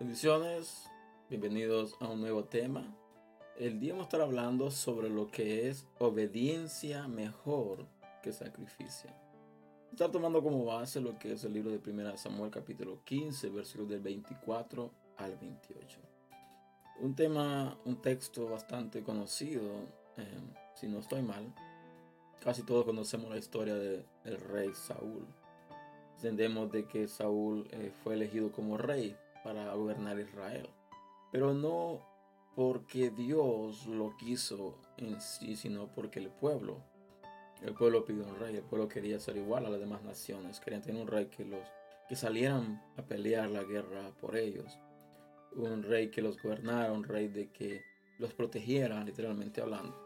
Bendiciones, bienvenidos a un nuevo tema. El día vamos a estar hablando sobre lo que es obediencia mejor que sacrificio. Estar tomando como base lo que es el libro de 1 Samuel capítulo 15, versículos del 24 al 28. Un tema, un texto bastante conocido, eh, si no estoy mal. Casi todos conocemos la historia del rey Saúl. Entendemos de que Saúl eh, fue elegido como rey para gobernar Israel, pero no porque Dios lo quiso en sí, sino porque el pueblo, el pueblo pidió un rey, el pueblo quería ser igual a las demás naciones, querían tener un rey que los que salieran a pelear la guerra por ellos, un rey que los gobernara, un rey de que los protegiera, literalmente hablando.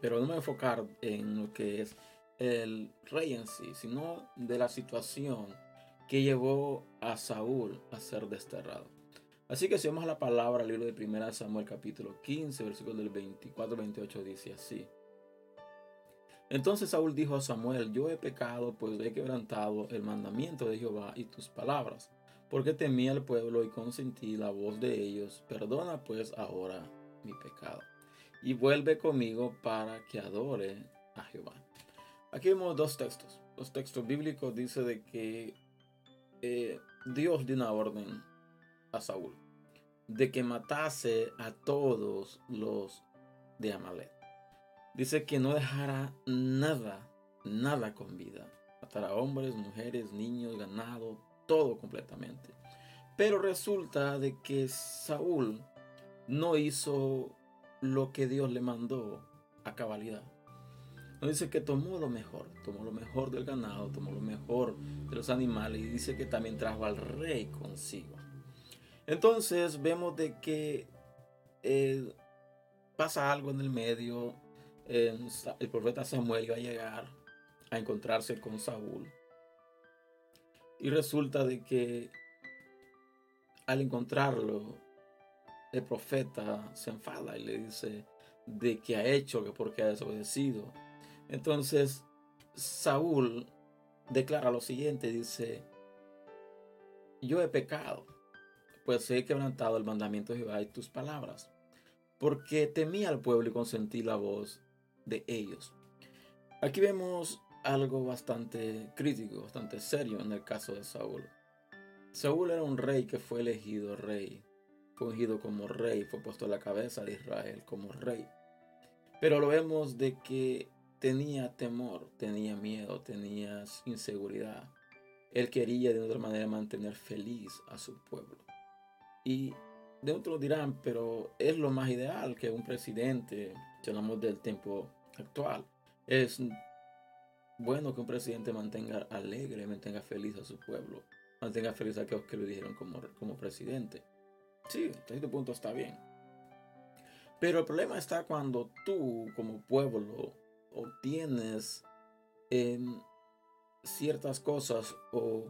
Pero no me enfocar en lo que es el rey en sí, sino de la situación que llevó a Saúl a ser desterrado. Así que si a la palabra, el libro de 1 Samuel capítulo 15, versículo del 24 28 dice así. Entonces Saúl dijo a Samuel, yo he pecado, pues he quebrantado el mandamiento de Jehová y tus palabras, porque temí al pueblo y consentí la voz de ellos. Perdona pues ahora mi pecado. Y vuelve conmigo para que adore a Jehová. Aquí vemos dos textos. Los textos bíblicos dice de que eh, Dios dio una orden a Saúl de que matase a todos los de Amalek. Dice que no dejara nada, nada con vida. Matará hombres, mujeres, niños, ganado, todo completamente. Pero resulta de que Saúl no hizo lo que Dios le mandó a cabalidad. Dice que tomó lo mejor, tomó lo mejor del ganado, tomó lo mejor de los animales y dice que también trajo al rey consigo. Entonces vemos de que eh, pasa algo en el medio. el profeta Samuel iba a llegar a encontrarse con Saúl. Y resulta de que al encontrarlo, el profeta se enfada y le dice de que ha hecho, que porque ha desobedecido. Entonces, Saúl declara lo siguiente, dice, yo he pecado, pues he quebrantado el mandamiento de Jehová y tus palabras, porque temí al pueblo y consentí la voz de ellos. Aquí vemos algo bastante crítico, bastante serio en el caso de Saúl. Saúl era un rey que fue elegido rey, fue ungido como rey, fue puesto a la cabeza de Israel como rey. Pero lo vemos de que tenía temor, tenía miedo, tenía inseguridad. Él quería de otra manera mantener feliz a su pueblo. Y de otros dirán, pero es lo más ideal que un presidente, si hablamos del tiempo actual, es bueno que un presidente mantenga alegre, mantenga feliz a su pueblo, mantenga feliz a aquellos que lo dijeron como, como presidente. Sí, hasta este punto está bien. Pero el problema está cuando tú como pueblo obtienes ciertas cosas o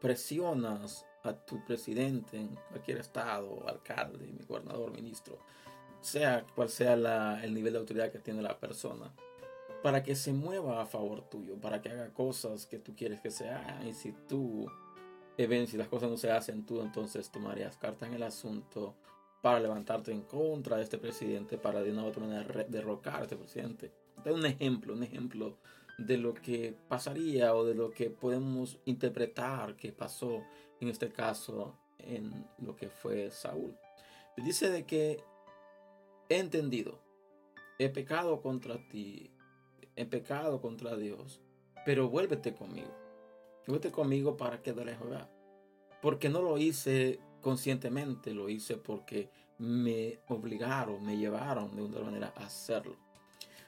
presionas a tu presidente en cualquier estado, alcalde, gobernador, ministro, sea cual sea el nivel de autoridad que tiene la persona, para que se mueva a favor tuyo, para que haga cosas que tú quieres que se hagan. Y si tú eh, ven, si las cosas no se hacen, tú entonces tomarías carta en el asunto para levantarte en contra de este presidente, para de una u otra manera derrocar a este presidente un ejemplo, un ejemplo de lo que pasaría o de lo que podemos interpretar que pasó en este caso en lo que fue Saúl. Dice de que he entendido, he pecado contra ti, he pecado contra Dios, pero vuélvete conmigo. Vuélvete conmigo para que de Jehová. Porque no lo hice conscientemente, lo hice porque me obligaron, me llevaron de una manera a hacerlo.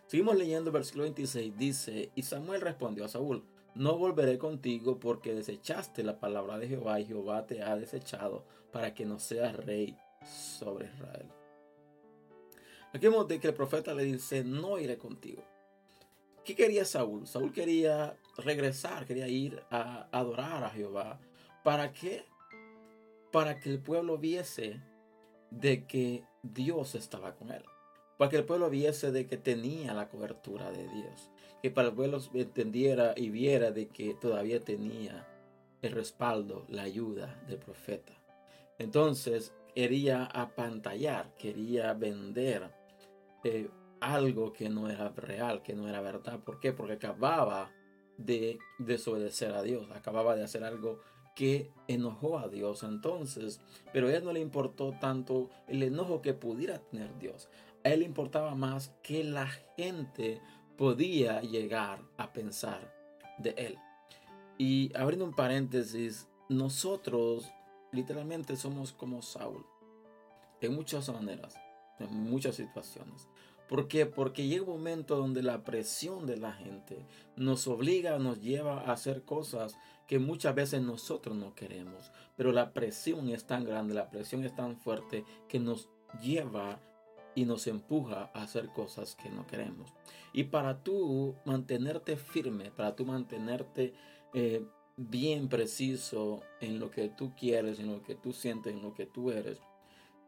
Seguimos leyendo el versículo 26. Dice, y Samuel respondió a Saúl, no volveré contigo porque desechaste la palabra de Jehová y Jehová te ha desechado para que no seas rey sobre Israel. Aquí vemos de que el profeta le dice, no iré contigo. ¿Qué quería Saúl? Saúl quería regresar, quería ir a adorar a Jehová. ¿Para qué? Para que el pueblo viese de que Dios estaba con él para que el pueblo viese de que tenía la cobertura de Dios, que para el pueblo entendiera y viera de que todavía tenía el respaldo, la ayuda del profeta. Entonces quería apantallar, quería vender eh, algo que no era real, que no era verdad. ¿Por qué? Porque acababa de desobedecer a Dios, acababa de hacer algo que enojó a Dios entonces, pero a él no le importó tanto el enojo que pudiera tener Dios. A él le importaba más que la gente podía llegar a pensar de él. Y abriendo un paréntesis, nosotros literalmente somos como Saúl, en muchas maneras, en muchas situaciones. ¿Por qué? Porque llega un momento donde la presión de la gente nos obliga, nos lleva a hacer cosas que muchas veces nosotros no queremos. Pero la presión es tan grande, la presión es tan fuerte que nos lleva y nos empuja a hacer cosas que no queremos. Y para tú mantenerte firme, para tú mantenerte eh, bien preciso en lo que tú quieres, en lo que tú sientes, en lo que tú eres,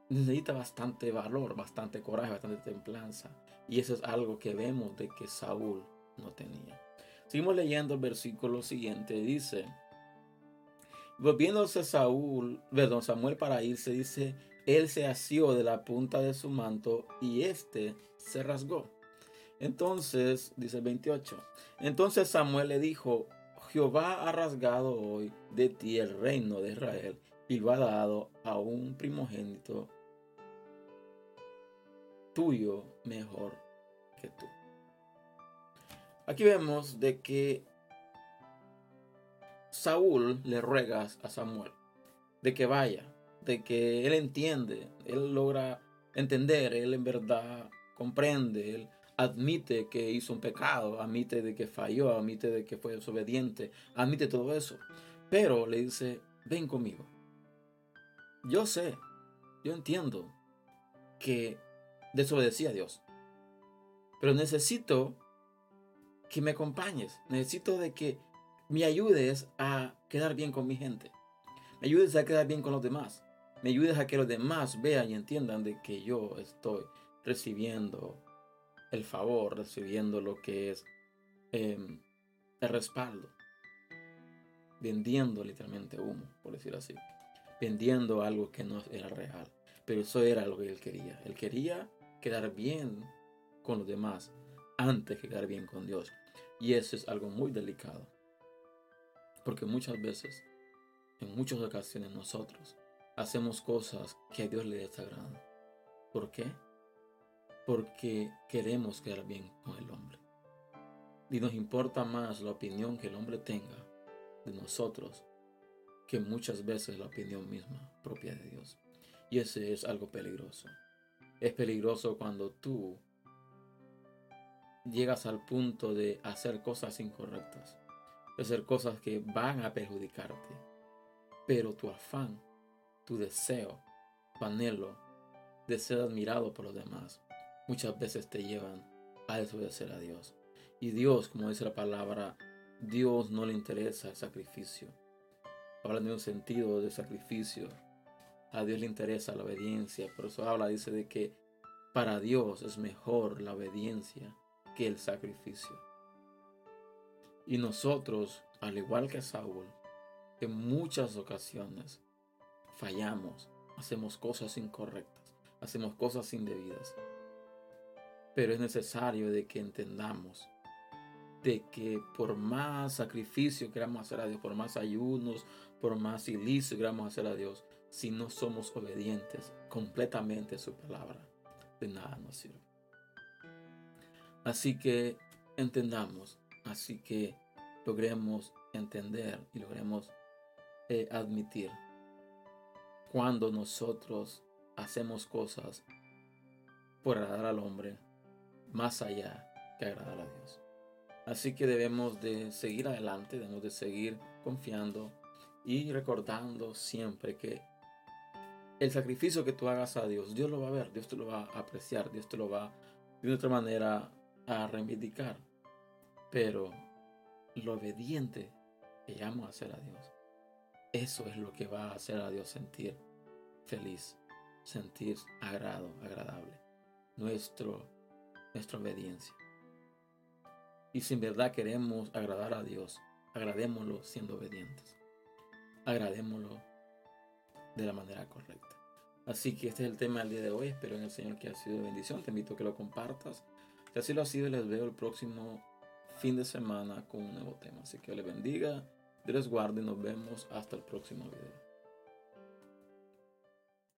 necesita bastante valor, bastante coraje, bastante templanza. Y eso es algo que vemos de que Saúl no tenía. Seguimos leyendo el versículo siguiente. Dice, volviéndose Saúl, perdón, Samuel para irse, dice, él se asió de la punta de su manto y éste se rasgó. Entonces, dice el 28, entonces Samuel le dijo, Jehová ha rasgado hoy de ti el reino de Israel y lo ha dado a un primogénito tuyo mejor que tú. Aquí vemos de que Saúl le ruega a Samuel de que vaya, de que él entiende, él logra entender, él en verdad comprende, él admite que hizo un pecado, admite de que falló, admite de que fue desobediente, admite todo eso. Pero le dice, ven conmigo. Yo sé, yo entiendo que desobedecí a Dios. Pero necesito que me acompañes. Necesito de que me ayudes a quedar bien con mi gente. Me ayudes a quedar bien con los demás. Me ayudes a que los demás vean y entiendan de que yo estoy recibiendo el favor, recibiendo lo que es em, el respaldo. Vendiendo literalmente humo, por decir así. Vendiendo algo que no era real. Pero eso era lo que él quería. Él quería quedar bien con los demás antes que quedar bien con Dios. Y eso es algo muy delicado. Porque muchas veces, en muchas ocasiones nosotros hacemos cosas que a Dios le desagradan. ¿Por qué? Porque queremos quedar bien con el hombre. Y nos importa más la opinión que el hombre tenga de nosotros que muchas veces la opinión misma propia de Dios. Y ese es algo peligroso. Es peligroso cuando tú llegas al punto de hacer cosas incorrectas, de hacer cosas que van a perjudicarte. Pero tu afán, tu deseo, tu anhelo de ser admirado por los demás, muchas veces te llevan a desobedecer a Dios. Y Dios, como dice la palabra, Dios no le interesa el sacrificio. Habla de un sentido de sacrificio, a Dios le interesa la obediencia. Por eso habla, dice de que para Dios es mejor la obediencia que el sacrificio. Y nosotros, al igual que Saúl, en muchas ocasiones fallamos, hacemos cosas incorrectas, hacemos cosas indebidas. Pero es necesario de que entendamos de que por más sacrificio que queramos hacer a Dios, por más ayunos, por más que queramos hacer a Dios, si no somos obedientes completamente a su palabra, de nada nos sirve. Así que entendamos, así que logremos entender y logremos eh, admitir cuando nosotros hacemos cosas por agradar al hombre más allá que agradar a Dios. Así que debemos de seguir adelante, debemos de seguir confiando y recordando siempre que el sacrificio que tú hagas a Dios, Dios lo va a ver, Dios te lo va a apreciar, Dios te lo va de otra manera a reivindicar. Pero lo obediente que llamo a hacer a Dios, eso es lo que va a hacer a Dios sentir feliz, sentir agrado, agradable. Nuestro, nuestra obediencia. Y si en verdad queremos agradar a Dios, agradémoslo siendo obedientes. Agradémoslo de la manera correcta. Así que este es el tema del día de hoy. Espero en el Señor que ha sido de bendición. Te invito a que lo compartas. Si así lo ha sido, les veo el próximo fin de semana con un nuevo tema. Así que les bendiga, Dios guarde y nos vemos hasta el próximo video.